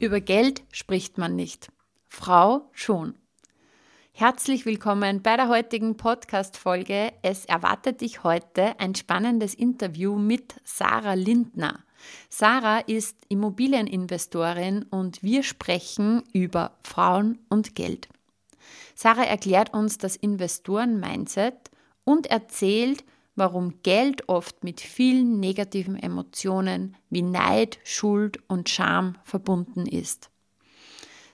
Über Geld spricht man nicht. Frau schon. Herzlich willkommen bei der heutigen Podcast-Folge. Es erwartet dich heute ein spannendes Interview mit Sarah Lindner. Sarah ist Immobilieninvestorin und wir sprechen über Frauen und Geld. Sarah erklärt uns das Investoren-Mindset und erzählt, warum Geld oft mit vielen negativen Emotionen wie Neid, Schuld und Scham verbunden ist.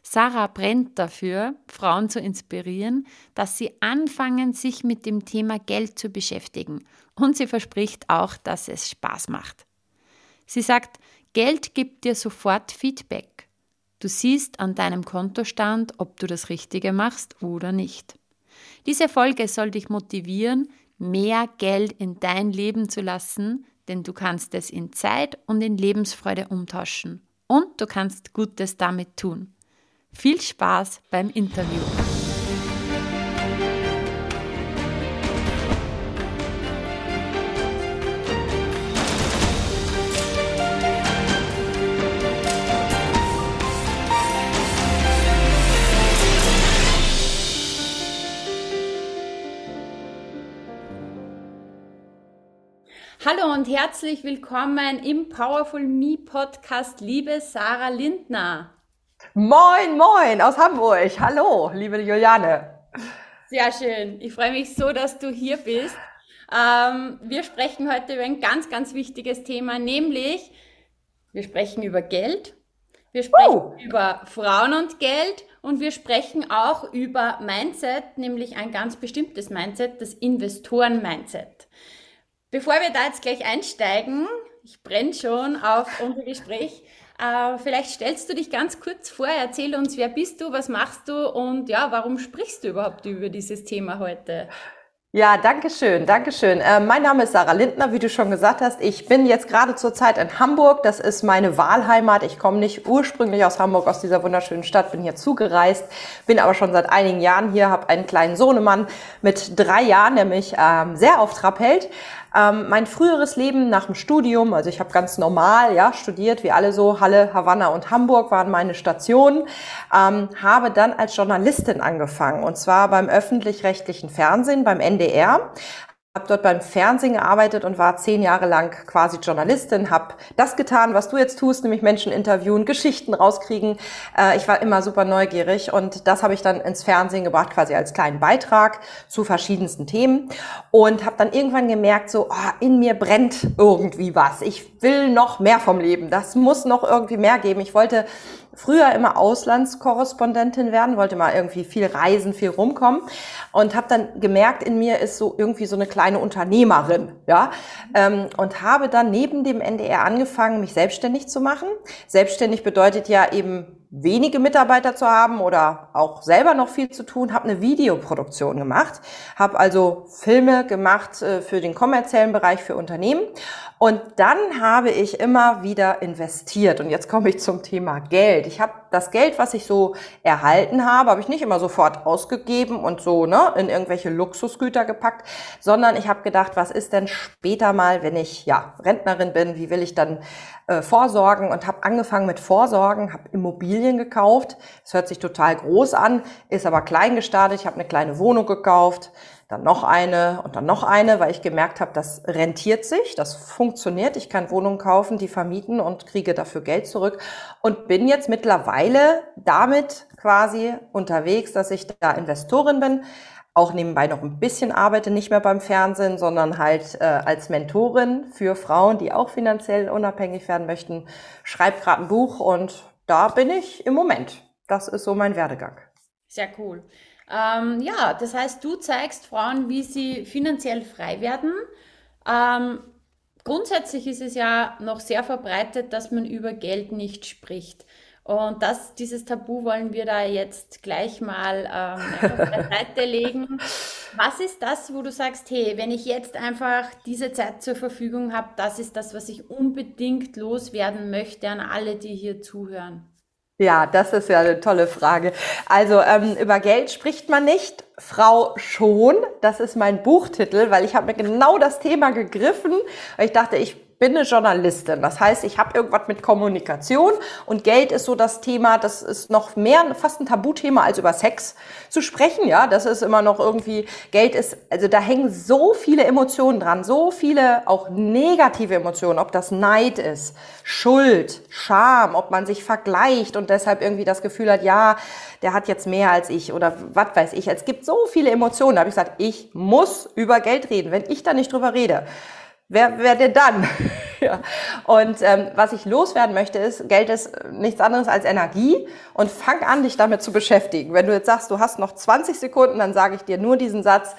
Sarah brennt dafür, Frauen zu inspirieren, dass sie anfangen, sich mit dem Thema Geld zu beschäftigen. Und sie verspricht auch, dass es Spaß macht. Sie sagt, Geld gibt dir sofort Feedback. Du siehst an deinem Kontostand, ob du das Richtige machst oder nicht. Diese Folge soll dich motivieren, mehr Geld in dein Leben zu lassen, denn du kannst es in Zeit und in Lebensfreude umtauschen. Und du kannst Gutes damit tun. Viel Spaß beim Interview. Hallo und herzlich willkommen im Powerful Me Podcast, liebe Sarah Lindner. Moin, moin aus Hamburg. Hallo, liebe Juliane. Sehr schön. Ich freue mich so, dass du hier bist. Ähm, wir sprechen heute über ein ganz, ganz wichtiges Thema, nämlich wir sprechen über Geld, wir sprechen uh. über Frauen und Geld und wir sprechen auch über Mindset, nämlich ein ganz bestimmtes Mindset, das Investoren-Mindset. Bevor wir da jetzt gleich einsteigen, ich brenne schon auf unser Gespräch, äh, vielleicht stellst du dich ganz kurz vor, erzähl uns, wer bist du, was machst du und ja, warum sprichst du überhaupt über dieses Thema heute? Ja, danke schön, danke schön. Äh, mein Name ist Sarah Lindner, wie du schon gesagt hast. Ich bin jetzt gerade zur Zeit in Hamburg. Das ist meine Wahlheimat. Ich komme nicht ursprünglich aus Hamburg, aus dieser wunderschönen Stadt, bin hier zugereist, bin aber schon seit einigen Jahren hier, habe einen kleinen Sohnemann mit drei Jahren, der mich ähm, sehr auf Trab hält. Ähm, mein früheres Leben nach dem Studium, also ich habe ganz normal ja studiert, wie alle so, Halle, Havanna und Hamburg waren meine Stationen, ähm, habe dann als Journalistin angefangen und zwar beim öffentlich-rechtlichen Fernsehen, beim NDR, habe dort beim Fernsehen gearbeitet und war zehn Jahre lang quasi Journalistin, habe das getan, was du jetzt tust, nämlich Menschen interviewen, Geschichten rauskriegen. Äh, ich war immer super neugierig und das habe ich dann ins Fernsehen gebracht, quasi als kleinen Beitrag zu verschiedensten Themen und habe dann irgendwann gemerkt, so oh, in mir brennt irgendwie was. Ich will noch mehr vom Leben. Das muss noch irgendwie mehr geben. Ich wollte früher immer Auslandskorrespondentin werden, wollte mal irgendwie viel reisen, viel rumkommen und habe dann gemerkt, in mir ist so irgendwie so eine kleine Unternehmerin, ja, ähm, und habe dann neben dem NDR angefangen, mich selbstständig zu machen. Selbstständig bedeutet ja eben wenige Mitarbeiter zu haben oder auch selber noch viel zu tun, habe eine Videoproduktion gemacht, habe also Filme gemacht äh, für den kommerziellen Bereich für Unternehmen. Und dann habe ich immer wieder investiert. Und jetzt komme ich zum Thema Geld. Ich habe das Geld, was ich so erhalten habe, habe ich nicht immer sofort ausgegeben und so ne, in irgendwelche Luxusgüter gepackt, sondern ich habe gedacht, was ist denn später mal, wenn ich ja Rentnerin bin, wie will ich dann äh, vorsorgen? Und habe angefangen mit Vorsorgen, habe Immobilien gekauft. Es hört sich total groß an, ist aber klein gestartet. Ich habe eine kleine Wohnung gekauft, dann noch eine und dann noch eine, weil ich gemerkt habe, das rentiert sich, das funktioniert. Ich kann Wohnungen kaufen, die vermieten und kriege dafür Geld zurück und bin jetzt mittlerweile damit quasi unterwegs, dass ich da Investorin bin, auch nebenbei noch ein bisschen arbeite, nicht mehr beim Fernsehen, sondern halt äh, als Mentorin für Frauen, die auch finanziell unabhängig werden möchten, schreibe gerade ein Buch und da bin ich im Moment. Das ist so mein Werdegang. Sehr cool. Ähm, ja, das heißt, du zeigst Frauen, wie sie finanziell frei werden. Ähm, grundsätzlich ist es ja noch sehr verbreitet, dass man über Geld nicht spricht. Und das, dieses Tabu wollen wir da jetzt gleich mal ähm, auf der Seite legen. Was ist das, wo du sagst, hey, wenn ich jetzt einfach diese Zeit zur Verfügung habe, das ist das, was ich unbedingt loswerden möchte an alle, die hier zuhören? Ja, das ist ja eine tolle Frage. Also ähm, über Geld spricht man nicht, Frau schon. Das ist mein Buchtitel, weil ich habe mir genau das Thema gegriffen. Ich dachte, ich bin eine Journalistin. Das heißt, ich habe irgendwas mit Kommunikation und Geld ist so das Thema, das ist noch mehr fast ein Tabuthema als über Sex zu sprechen. Ja, das ist immer noch irgendwie, Geld ist, also da hängen so viele Emotionen dran, so viele auch negative Emotionen, ob das Neid ist, Schuld, Scham, ob man sich vergleicht und deshalb irgendwie das Gefühl hat, ja, der hat jetzt mehr als ich oder was weiß ich. Es gibt so viele Emotionen. Da habe ich gesagt, ich muss über Geld reden. Wenn ich da nicht drüber rede, wer, wer denn dann? ja. Und ähm, was ich loswerden möchte, ist, Geld ist nichts anderes als Energie und fang an, dich damit zu beschäftigen. Wenn du jetzt sagst, du hast noch 20 Sekunden, dann sage ich dir nur diesen Satz,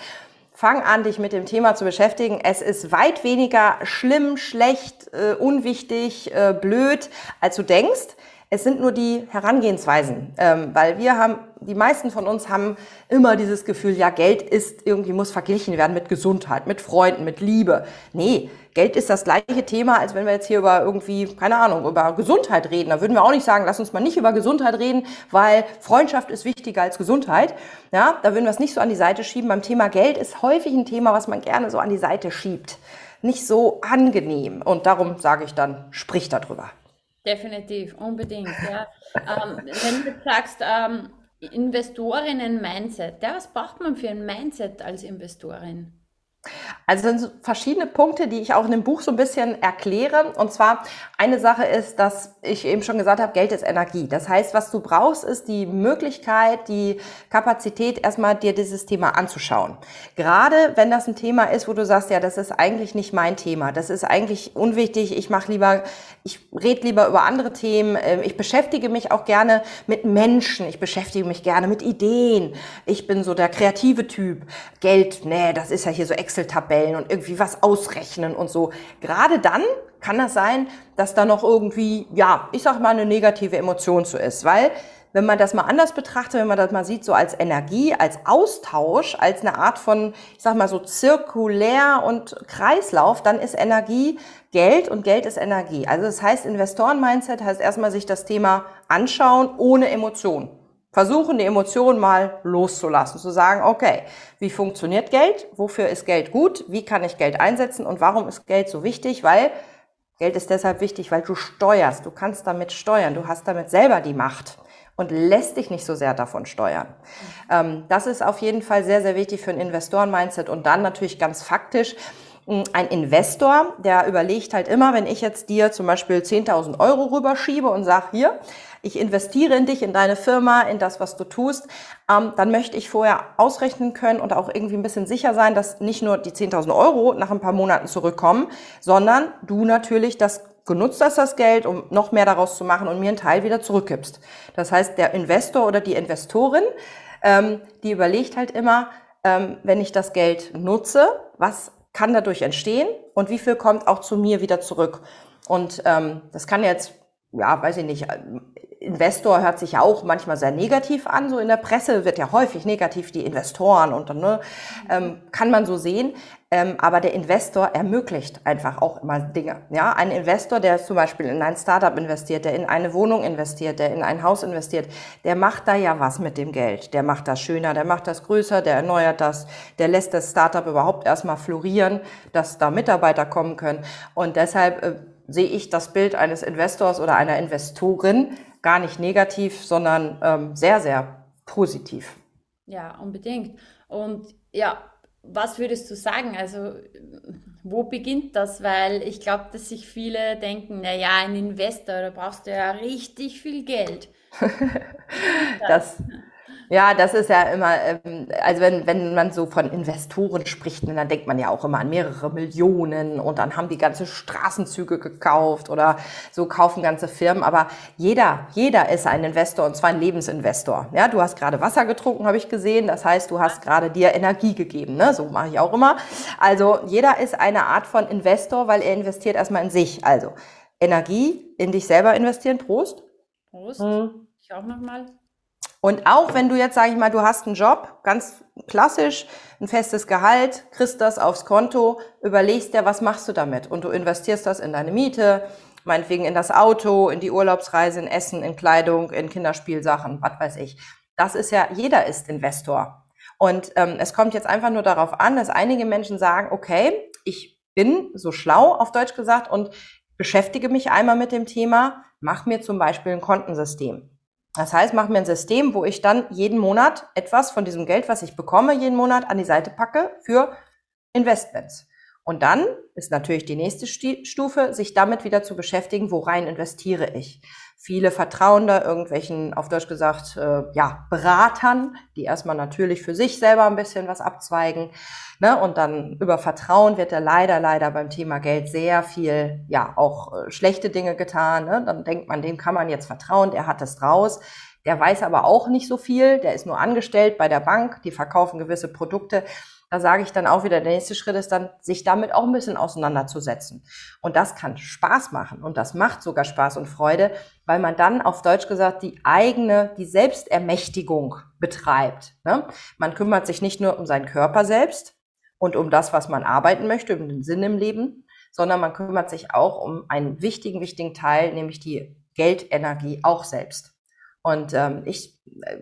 fang an, dich mit dem Thema zu beschäftigen. Es ist weit weniger schlimm, schlecht, äh, unwichtig, äh, blöd, als du denkst. Es sind nur die Herangehensweisen, ähm, weil wir haben, die meisten von uns haben immer dieses Gefühl, ja, Geld ist irgendwie muss verglichen werden mit Gesundheit, mit Freunden, mit Liebe. Nee, Geld ist das gleiche Thema, als wenn wir jetzt hier über irgendwie, keine Ahnung, über Gesundheit reden. Da würden wir auch nicht sagen, lass uns mal nicht über Gesundheit reden, weil Freundschaft ist wichtiger als Gesundheit. Ja, da würden wir es nicht so an die Seite schieben. Beim Thema Geld ist häufig ein Thema, was man gerne so an die Seite schiebt. Nicht so angenehm. Und darum sage ich dann, sprich darüber. Definitiv, unbedingt. Ja. ähm, wenn du sagst, ähm, Investorinnen-Mindset, ja, was braucht man für ein Mindset als Investorin? Also sind verschiedene Punkte, die ich auch in dem Buch so ein bisschen erkläre. Und zwar eine Sache ist, dass ich eben schon gesagt habe, Geld ist Energie. Das heißt, was du brauchst, ist die Möglichkeit, die Kapazität, erstmal dir dieses Thema anzuschauen. Gerade wenn das ein Thema ist, wo du sagst, ja, das ist eigentlich nicht mein Thema, das ist eigentlich unwichtig, ich mache lieber, ich rede lieber über andere Themen, ähm, ich beschäftige mich auch gerne mit Menschen, ich beschäftige mich gerne mit Ideen, ich bin so der kreative Typ. Geld, nee, das ist ja hier so Excel-Tabellen und irgendwie was ausrechnen und so. Gerade dann kann das sein, dass da noch irgendwie, ja, ich sag mal, eine negative Emotion zu ist, weil wenn man das mal anders betrachtet, wenn man das mal sieht, so als Energie, als Austausch, als eine Art von, ich sag mal so zirkulär und Kreislauf, dann ist Energie Geld und Geld ist Energie. Also das heißt, Investoren-Mindset heißt erstmal sich das Thema anschauen ohne Emotion versuchen, die Emotionen mal loszulassen, zu sagen, okay, wie funktioniert Geld? Wofür ist Geld gut? Wie kann ich Geld einsetzen? Und warum ist Geld so wichtig? Weil Geld ist deshalb wichtig, weil du steuerst. Du kannst damit steuern. Du hast damit selber die Macht und lässt dich nicht so sehr davon steuern. Ähm, das ist auf jeden Fall sehr, sehr wichtig für ein Investoren-Mindset und dann natürlich ganz faktisch. Ein Investor, der überlegt halt immer, wenn ich jetzt dir zum Beispiel 10.000 Euro rüberschiebe und sage, hier, ich investiere in dich, in deine Firma, in das, was du tust, ähm, dann möchte ich vorher ausrechnen können und auch irgendwie ein bisschen sicher sein, dass nicht nur die 10.000 Euro nach ein paar Monaten zurückkommen, sondern du natürlich das genutzt hast, das Geld, um noch mehr daraus zu machen und mir einen Teil wieder zurückgibst. Das heißt, der Investor oder die Investorin, ähm, die überlegt halt immer, ähm, wenn ich das Geld nutze, was kann dadurch entstehen und wie viel kommt auch zu mir wieder zurück. Und ähm, das kann jetzt, ja, weiß ich nicht, Investor hört sich ja auch manchmal sehr negativ an. So in der Presse wird ja häufig negativ die Investoren und dann ne, ähm, kann man so sehen. Ähm, aber der Investor ermöglicht einfach auch immer Dinge. Ja, ein Investor, der zum Beispiel in ein Startup investiert, der in eine Wohnung investiert, der in ein Haus investiert, der macht da ja was mit dem Geld. Der macht das schöner, der macht das größer, der erneuert das, der lässt das Startup überhaupt erstmal florieren, dass da Mitarbeiter kommen können. Und deshalb äh, sehe ich das Bild eines Investors oder einer Investorin gar nicht negativ, sondern ähm, sehr, sehr positiv. Ja, unbedingt. Und ja, was würdest du sagen? Also, wo beginnt das? Weil ich glaube, dass sich viele denken, naja, ein Investor, da brauchst du ja richtig viel Geld. das, ja, das ist ja immer, ähm, also wenn, wenn man so von Investoren spricht, ne, dann denkt man ja auch immer an mehrere Millionen und dann haben die ganze Straßenzüge gekauft oder so kaufen ganze Firmen. Aber jeder, jeder ist ein Investor und zwar ein Lebensinvestor. Ja, du hast gerade Wasser getrunken, habe ich gesehen. Das heißt, du hast gerade dir Energie gegeben. Ne? So mache ich auch immer. Also jeder ist eine Art von Investor, weil er investiert erstmal in sich. Also Energie in dich selber investieren. Prost. Prost. Mhm. Ich auch nochmal. Und auch wenn du jetzt, sage ich mal, du hast einen Job, ganz klassisch, ein festes Gehalt, kriegst das aufs Konto, überlegst dir, was machst du damit? Und du investierst das in deine Miete, meinetwegen in das Auto, in die Urlaubsreise, in Essen, in Kleidung, in Kinderspielsachen, was weiß ich. Das ist ja, jeder ist Investor. Und ähm, es kommt jetzt einfach nur darauf an, dass einige Menschen sagen, okay, ich bin so schlau, auf Deutsch gesagt, und beschäftige mich einmal mit dem Thema, mach mir zum Beispiel ein Kontensystem. Das heißt, mach mir ein System, wo ich dann jeden Monat etwas von diesem Geld, was ich bekomme, jeden Monat an die Seite packe für Investments. Und dann ist natürlich die nächste Stufe, sich damit wieder zu beschäftigen, worein investiere ich. Viele vertrauen da irgendwelchen, auf Deutsch gesagt, äh, ja, Beratern, die erstmal natürlich für sich selber ein bisschen was abzweigen. Ne? Und dann über Vertrauen wird da leider, leider beim Thema Geld sehr viel, ja, auch äh, schlechte Dinge getan. Ne? Dann denkt man, dem kann man jetzt vertrauen, der hat es draus. Der weiß aber auch nicht so viel, der ist nur angestellt bei der Bank, die verkaufen gewisse Produkte. Da sage ich dann auch wieder, der nächste Schritt ist dann, sich damit auch ein bisschen auseinanderzusetzen. Und das kann Spaß machen und das macht sogar Spaß und Freude, weil man dann auf Deutsch gesagt die eigene, die Selbstermächtigung betreibt. Ne? Man kümmert sich nicht nur um seinen Körper selbst und um das, was man arbeiten möchte, um den Sinn im Leben, sondern man kümmert sich auch um einen wichtigen, wichtigen Teil, nämlich die Geldenergie auch selbst. Und ähm, ich,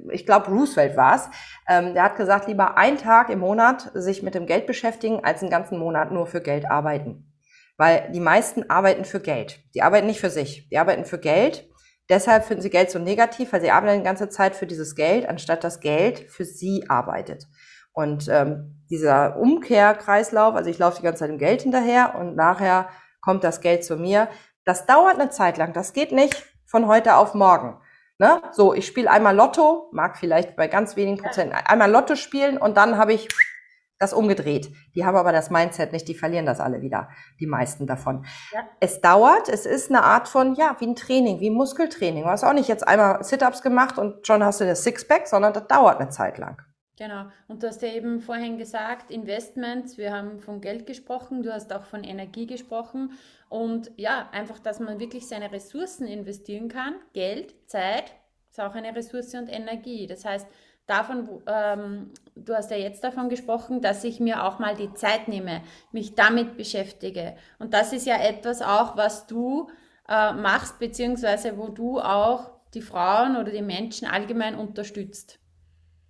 ich glaube, Roosevelt war es. Ähm, der hat gesagt, lieber einen Tag im Monat sich mit dem Geld beschäftigen, als einen ganzen Monat nur für Geld arbeiten. Weil die meisten arbeiten für Geld. Die arbeiten nicht für sich. Die arbeiten für Geld. Deshalb finden sie Geld so negativ, weil sie arbeiten die ganze Zeit für dieses Geld, anstatt das Geld für sie arbeitet. Und ähm, dieser Umkehrkreislauf, also ich laufe die ganze Zeit dem Geld hinterher und nachher kommt das Geld zu mir. Das dauert eine Zeit lang. Das geht nicht von heute auf morgen. Ne? So, ich spiele einmal Lotto, mag vielleicht bei ganz wenigen Prozent einmal Lotto spielen und dann habe ich das umgedreht. Die haben aber das Mindset nicht, die verlieren das alle wieder, die meisten davon. Ja. Es dauert, es ist eine Art von, ja, wie ein Training, wie ein Muskeltraining. Du hast auch nicht jetzt einmal Sit-Ups gemacht und schon hast du das Sixpack, sondern das dauert eine Zeit lang. Genau. Und du hast ja eben vorhin gesagt, Investments, wir haben von Geld gesprochen, du hast auch von Energie gesprochen. Und ja, einfach, dass man wirklich seine Ressourcen investieren kann. Geld, Zeit ist auch eine Ressource und Energie. Das heißt, davon, ähm, du hast ja jetzt davon gesprochen, dass ich mir auch mal die Zeit nehme, mich damit beschäftige. Und das ist ja etwas auch, was du äh, machst, beziehungsweise wo du auch die Frauen oder die Menschen allgemein unterstützt.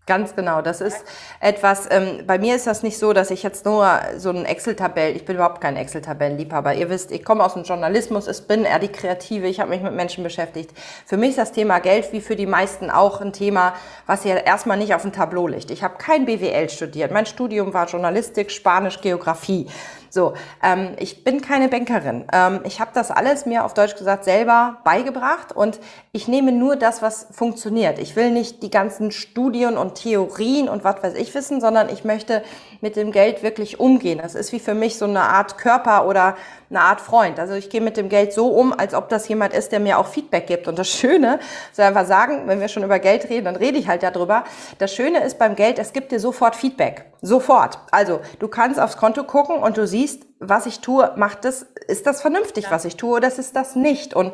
Ganz genau. Das ist etwas, ähm, bei mir ist das nicht so, dass ich jetzt nur so ein Excel-Tabell, ich bin überhaupt kein Excel-Tabellenliebhaber. Ihr wisst, ich komme aus dem Journalismus, ich bin eher die Kreative, ich habe mich mit Menschen beschäftigt. Für mich ist das Thema Geld wie für die meisten auch ein Thema, was hier erstmal nicht auf dem Tableau liegt. Ich habe kein BWL studiert. Mein Studium war Journalistik, Spanisch, Geografie. So, ähm, ich bin keine Bankerin. Ähm, ich habe das alles mir auf Deutsch gesagt selber beigebracht und ich nehme nur das, was funktioniert. Ich will nicht die ganzen Studien und Theorien und was weiß ich wissen, sondern ich möchte mit dem Geld wirklich umgehen. Das ist wie für mich so eine Art Körper oder eine Art Freund. Also ich gehe mit dem Geld so um, als ob das jemand ist, der mir auch Feedback gibt. Und das Schöne, soll einfach sagen, wenn wir schon über Geld reden, dann rede ich halt darüber. Das Schöne ist beim Geld, es gibt dir sofort Feedback. Sofort. Also du kannst aufs Konto gucken und du siehst, was ich tue, macht das, ist das vernünftig, ja. was ich tue, oder ist das nicht? Und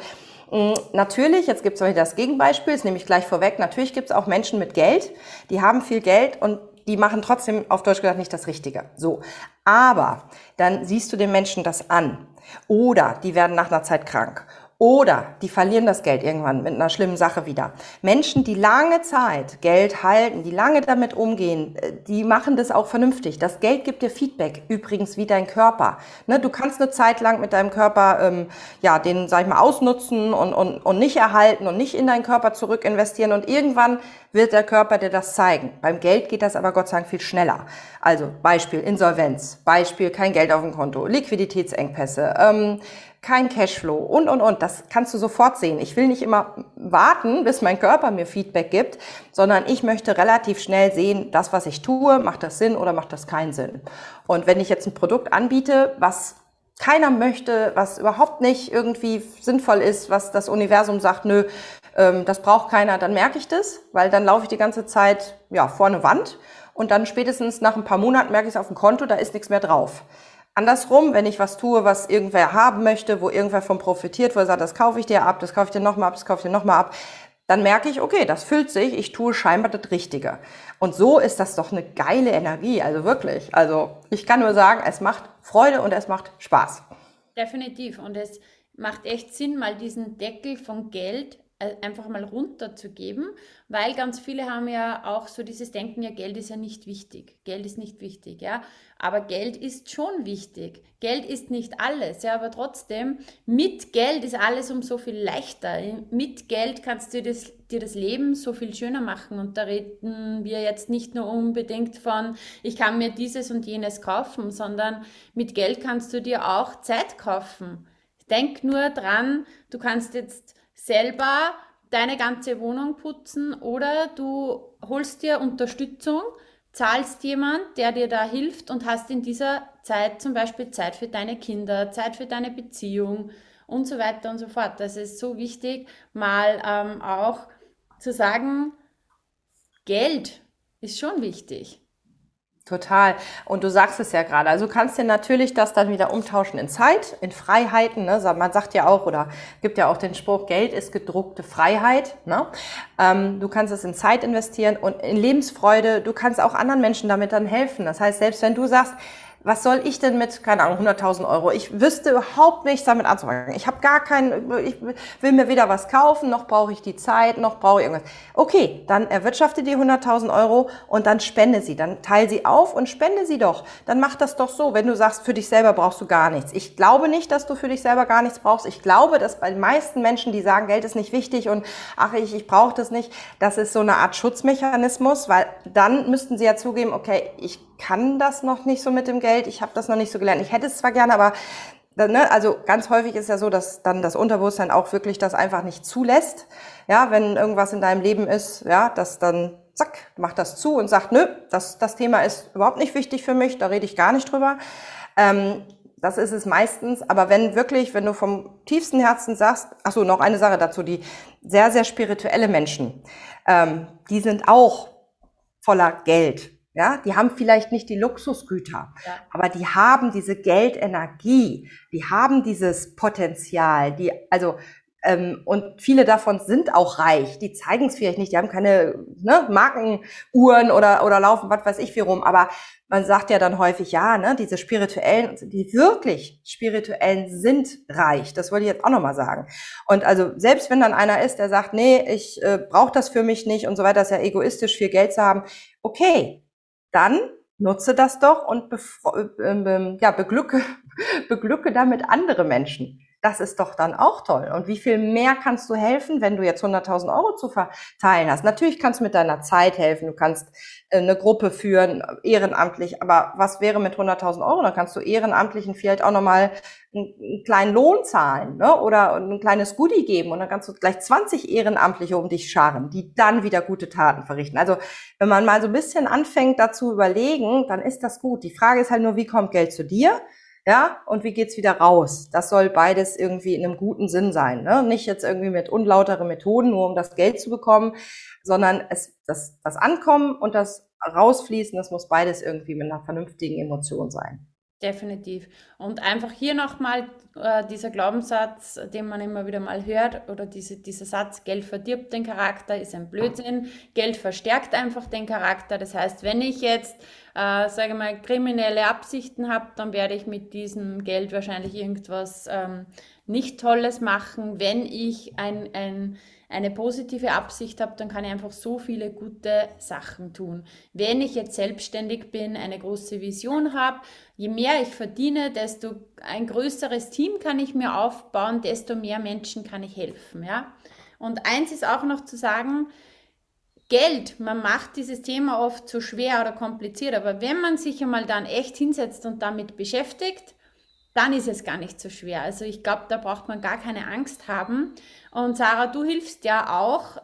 mm, Natürlich, jetzt gibt es das Gegenbeispiel, das nehme ich gleich vorweg, natürlich gibt es auch Menschen mit Geld, die haben viel Geld und die machen trotzdem auf Deutsch gesagt nicht das Richtige. So. Aber dann siehst du den Menschen das an. Oder die werden nach einer Zeit krank. Oder die verlieren das Geld irgendwann mit einer schlimmen Sache wieder. Menschen, die lange Zeit Geld halten, die lange damit umgehen, äh, die machen das auch vernünftig. Das Geld gibt dir Feedback, übrigens wie dein Körper. Ne, du kannst eine Zeit lang mit deinem Körper ähm, ja den, sag ich mal, ausnutzen und, und, und nicht erhalten und nicht in deinen Körper zurück investieren und irgendwann wird der Körper dir das zeigen. Beim Geld geht das aber Gott sei Dank viel schneller. Also Beispiel Insolvenz, Beispiel kein Geld auf dem Konto, Liquiditätsengpässe. Ähm, kein Cashflow und, und, und. Das kannst du sofort sehen. Ich will nicht immer warten, bis mein Körper mir Feedback gibt, sondern ich möchte relativ schnell sehen, das, was ich tue, macht das Sinn oder macht das keinen Sinn. Und wenn ich jetzt ein Produkt anbiete, was keiner möchte, was überhaupt nicht irgendwie sinnvoll ist, was das Universum sagt, nö, ähm, das braucht keiner, dann merke ich das, weil dann laufe ich die ganze Zeit ja, vor eine Wand und dann spätestens nach ein paar Monaten merke ich es auf dem Konto, da ist nichts mehr drauf. Andersrum, wenn ich was tue, was irgendwer haben möchte, wo irgendwer von profitiert, wo er sagt, das kaufe ich dir ab, das kaufe ich dir nochmal ab, das kaufe ich dir nochmal ab, dann merke ich, okay, das füllt sich, ich tue scheinbar das Richtige. Und so ist das doch eine geile Energie, also wirklich. Also ich kann nur sagen, es macht Freude und es macht Spaß. Definitiv. Und es macht echt Sinn, mal diesen Deckel von Geld einfach mal runterzugeben, weil ganz viele haben ja auch so dieses Denken, ja, Geld ist ja nicht wichtig. Geld ist nicht wichtig, ja. Aber Geld ist schon wichtig. Geld ist nicht alles, ja, aber trotzdem, mit Geld ist alles um so viel leichter. Mit Geld kannst du das, dir das Leben so viel schöner machen. Und da reden wir jetzt nicht nur unbedingt von, ich kann mir dieses und jenes kaufen, sondern mit Geld kannst du dir auch Zeit kaufen. Denk nur dran, du kannst jetzt selber deine ganze Wohnung putzen oder du holst dir Unterstützung, zahlst jemand, der dir da hilft und hast in dieser Zeit zum Beispiel Zeit für deine Kinder, Zeit für deine Beziehung und so weiter und so fort. Das ist so wichtig, mal ähm, auch zu sagen, Geld ist schon wichtig. Total. Und du sagst es ja gerade. Also du kannst dir natürlich das dann wieder umtauschen in Zeit, in Freiheiten. Ne? Man sagt ja auch oder gibt ja auch den Spruch, Geld ist gedruckte Freiheit. Ne? Ähm, du kannst es in Zeit investieren und in Lebensfreude. Du kannst auch anderen Menschen damit dann helfen. Das heißt, selbst wenn du sagst, was soll ich denn mit, keine Ahnung, 100.000 Euro? Ich wüsste überhaupt nichts damit anzufangen. Ich habe gar keinen, ich will mir weder was kaufen, noch brauche ich die Zeit, noch brauche ich irgendwas. Okay, dann erwirtschafte die 100.000 Euro und dann spende sie. Dann teile sie auf und spende sie doch. Dann mach das doch so, wenn du sagst, für dich selber brauchst du gar nichts. Ich glaube nicht, dass du für dich selber gar nichts brauchst. Ich glaube, dass bei den meisten Menschen, die sagen, Geld ist nicht wichtig und ach, ich, ich brauche das nicht, das ist so eine Art Schutzmechanismus, weil dann müssten sie ja zugeben, okay, ich kann das noch nicht so mit dem Geld, ich habe das noch nicht so gelernt. Ich hätte es zwar gerne, aber ne, also ganz häufig ist ja so, dass dann das Unterbewusstsein auch wirklich das einfach nicht zulässt. Ja, wenn irgendwas in deinem Leben ist, ja, das dann zack, macht das zu und sagt, nö, das, das Thema ist überhaupt nicht wichtig für mich, da rede ich gar nicht drüber. Ähm, das ist es meistens. Aber wenn wirklich, wenn du vom tiefsten Herzen sagst, ach so, noch eine Sache dazu, die sehr, sehr spirituelle Menschen, ähm, die sind auch voller Geld. Ja, die haben vielleicht nicht die Luxusgüter, ja. aber die haben diese Geldenergie, die haben dieses Potenzial, die, also, ähm, und viele davon sind auch reich. Die zeigen es vielleicht nicht, die haben keine ne, Markenuhren oder, oder laufen, was weiß ich wie rum, aber man sagt ja dann häufig, ja, ne, diese spirituellen, die wirklich spirituellen sind reich. Das wollte ich jetzt auch nochmal sagen. Und also selbst wenn dann einer ist, der sagt, nee, ich äh, brauche das für mich nicht und so weiter, ist ja egoistisch, viel Geld zu haben. Okay, dann nutze das doch und äh, ja, beglücke, beglücke damit andere Menschen. Das ist doch dann auch toll. Und wie viel mehr kannst du helfen, wenn du jetzt 100.000 Euro zu verteilen hast? Natürlich kannst du mit deiner Zeit helfen. Du kannst äh, eine Gruppe führen, ehrenamtlich. Aber was wäre mit 100.000 Euro? Dann kannst du Ehrenamtlichen vielleicht auch nochmal einen kleinen Lohn zahlen ne? oder ein kleines Goodie geben. Und dann kannst du gleich 20 Ehrenamtliche um dich scharen, die dann wieder gute Taten verrichten. Also wenn man mal so ein bisschen anfängt, dazu überlegen, dann ist das gut. Die Frage ist halt nur, wie kommt Geld zu dir? Ja, und wie geht's wieder raus? Das soll beides irgendwie in einem guten Sinn sein. Ne? Nicht jetzt irgendwie mit unlauteren Methoden, nur um das Geld zu bekommen, sondern es, das, das Ankommen und das Rausfließen, das muss beides irgendwie mit einer vernünftigen Emotion sein. Definitiv. Und einfach hier nochmal äh, dieser Glaubenssatz, den man immer wieder mal hört, oder diese, dieser Satz, Geld verdirbt den Charakter, ist ein Blödsinn. Geld verstärkt einfach den Charakter. Das heißt, wenn ich jetzt, äh, sage mal, kriminelle Absichten habe, dann werde ich mit diesem Geld wahrscheinlich irgendwas ähm, nicht Tolles machen. Wenn ich ein, ein eine positive Absicht habe, dann kann ich einfach so viele gute Sachen tun. Wenn ich jetzt selbstständig bin, eine große Vision habe, je mehr ich verdiene, desto ein größeres Team kann ich mir aufbauen, desto mehr Menschen kann ich helfen, ja. Und eins ist auch noch zu sagen, Geld, man macht dieses Thema oft zu schwer oder kompliziert, aber wenn man sich einmal dann echt hinsetzt und damit beschäftigt, dann ist es gar nicht so schwer. Also ich glaube, da braucht man gar keine Angst haben. Und Sarah, du hilfst ja auch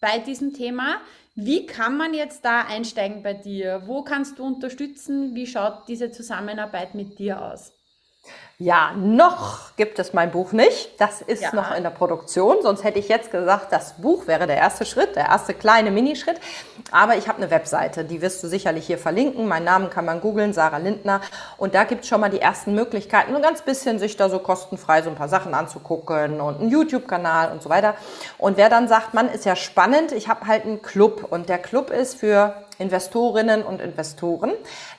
bei diesem Thema. Wie kann man jetzt da einsteigen bei dir? Wo kannst du unterstützen? Wie schaut diese Zusammenarbeit mit dir aus? Ja, noch gibt es mein Buch nicht. Das ist Ja. noch in der Produktion. Sonst hätte ich jetzt gesagt, das Buch wäre der erste Schritt, der erste kleine Minischritt. Aber ich habe eine Webseite, die wirst du sicherlich hier verlinken. Meinen Namen kann man googeln, Sarah Lindner. Und da gibt es schon mal die ersten Möglichkeiten, so ein ganz bisschen sich da so kostenfrei so ein paar Sachen anzugucken und einen YouTube-Kanal und so weiter. Und wer dann sagt, man ist ja spannend, ich habe halt einen Club und der Club ist für Investorinnen und Investoren.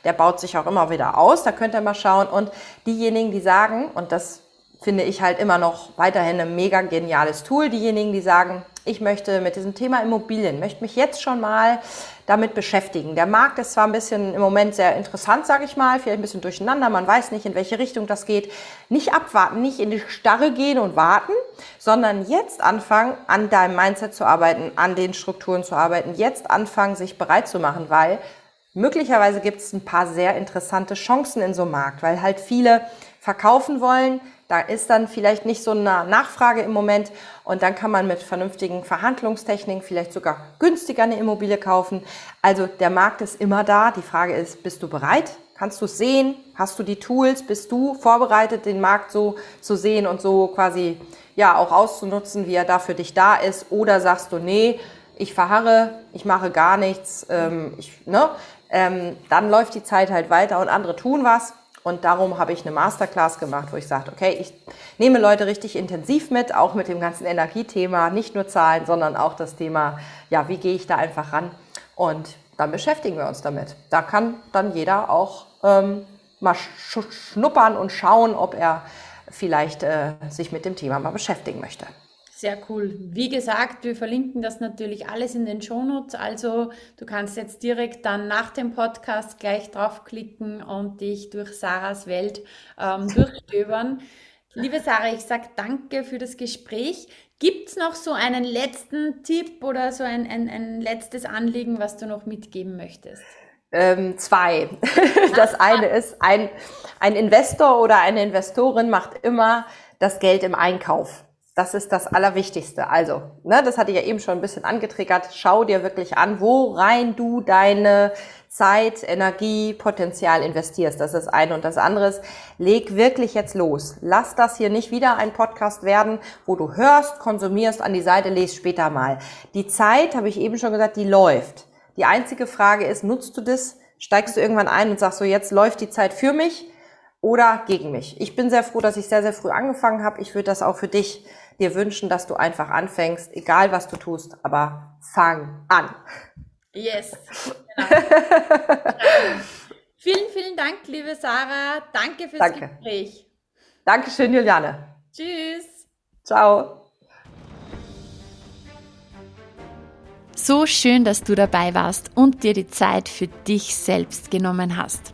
Der baut sich auch immer wieder aus. Da könnt ihr mal schauen. Und diejenigen, die sagen, und das finde ich halt immer noch weiterhin ein mega geniales Tool, diejenigen, die sagen, ich möchte mit diesem Thema Immobilien, möchte mich jetzt schon mal damit beschäftigen. Der Markt ist zwar ein bisschen im Moment sehr interessant, sage ich mal, vielleicht ein bisschen durcheinander, man weiß nicht, in welche Richtung das geht. Nicht abwarten, nicht in die Starre gehen und warten, sondern jetzt anfangen, an deinem Mindset zu arbeiten, an den Strukturen zu arbeiten, jetzt anfangen, sich bereit zu machen, weil möglicherweise gibt es ein paar sehr interessante Chancen in so einem Markt, weil halt viele verkaufen wollen. Da ist dann vielleicht nicht so eine Nachfrage im Moment und dann kann man mit vernünftigen Verhandlungstechniken vielleicht sogar günstiger eine Immobilie kaufen. Also der Markt ist immer da. Die Frage ist, bist du bereit? Kannst du es sehen? Hast du die Tools? Bist du vorbereitet, den Markt so zu sehen und so quasi ja auch auszunutzen, wie er da für dich da ist? Oder sagst du, nee, ich verharre, ich mache gar nichts, ähm, ich, ne? ähm, dann läuft die Zeit halt weiter und andere tun was. Und darum habe ich eine Masterclass gemacht, wo ich sagte, okay, ich nehme Leute richtig intensiv mit, auch mit dem ganzen Energiethema, nicht nur Zahlen, sondern auch das Thema, ja, wie gehe ich da einfach ran? Und dann beschäftigen wir uns damit. Da kann dann jeder auch ähm, mal sch schnuppern und schauen, ob er vielleicht äh, sich mit dem Thema mal beschäftigen möchte. Sehr cool. Wie gesagt, wir verlinken das natürlich alles in den Shownotes. Also du kannst jetzt direkt dann nach dem Podcast gleich draufklicken und dich durch Sarahs Welt ähm, durchstöbern. Liebe Sarah, ich sage danke für das Gespräch. Gibt es noch so einen letzten Tipp oder so ein, ein, ein letztes Anliegen, was du noch mitgeben möchtest? Ähm, zwei. Das eine ist, ein, ein Investor oder eine Investorin macht immer das Geld im Einkauf. Das ist das Allerwichtigste. Also, ne, das hatte ich ja eben schon ein bisschen angetriggert. Schau dir wirklich an, wo rein du deine Zeit, Energie, Potenzial investierst. Das ist das eine. Und das andere ist, leg wirklich jetzt los. Lass das hier nicht wieder ein Podcast werden, wo du hörst, konsumierst, an die Seite lest später mal. Die Zeit, habe ich eben schon gesagt, die läuft. Die einzige Frage ist, nutzt du das? Steigst du irgendwann ein und sagst so, jetzt läuft die Zeit für mich oder gegen mich? Ich bin sehr froh, dass ich sehr, sehr früh angefangen habe. Ich würde das auch für dich dir wünschen, dass du einfach anfängst, egal was du tust, aber fang an. Yes. Genau. vielen, vielen Dank, liebe Sarah. Danke fürs Danke. Gespräch. Dankeschön, Juliane. Tschüss. Ciao. So schön, dass du dabei warst und dir die Zeit für dich selbst genommen hast.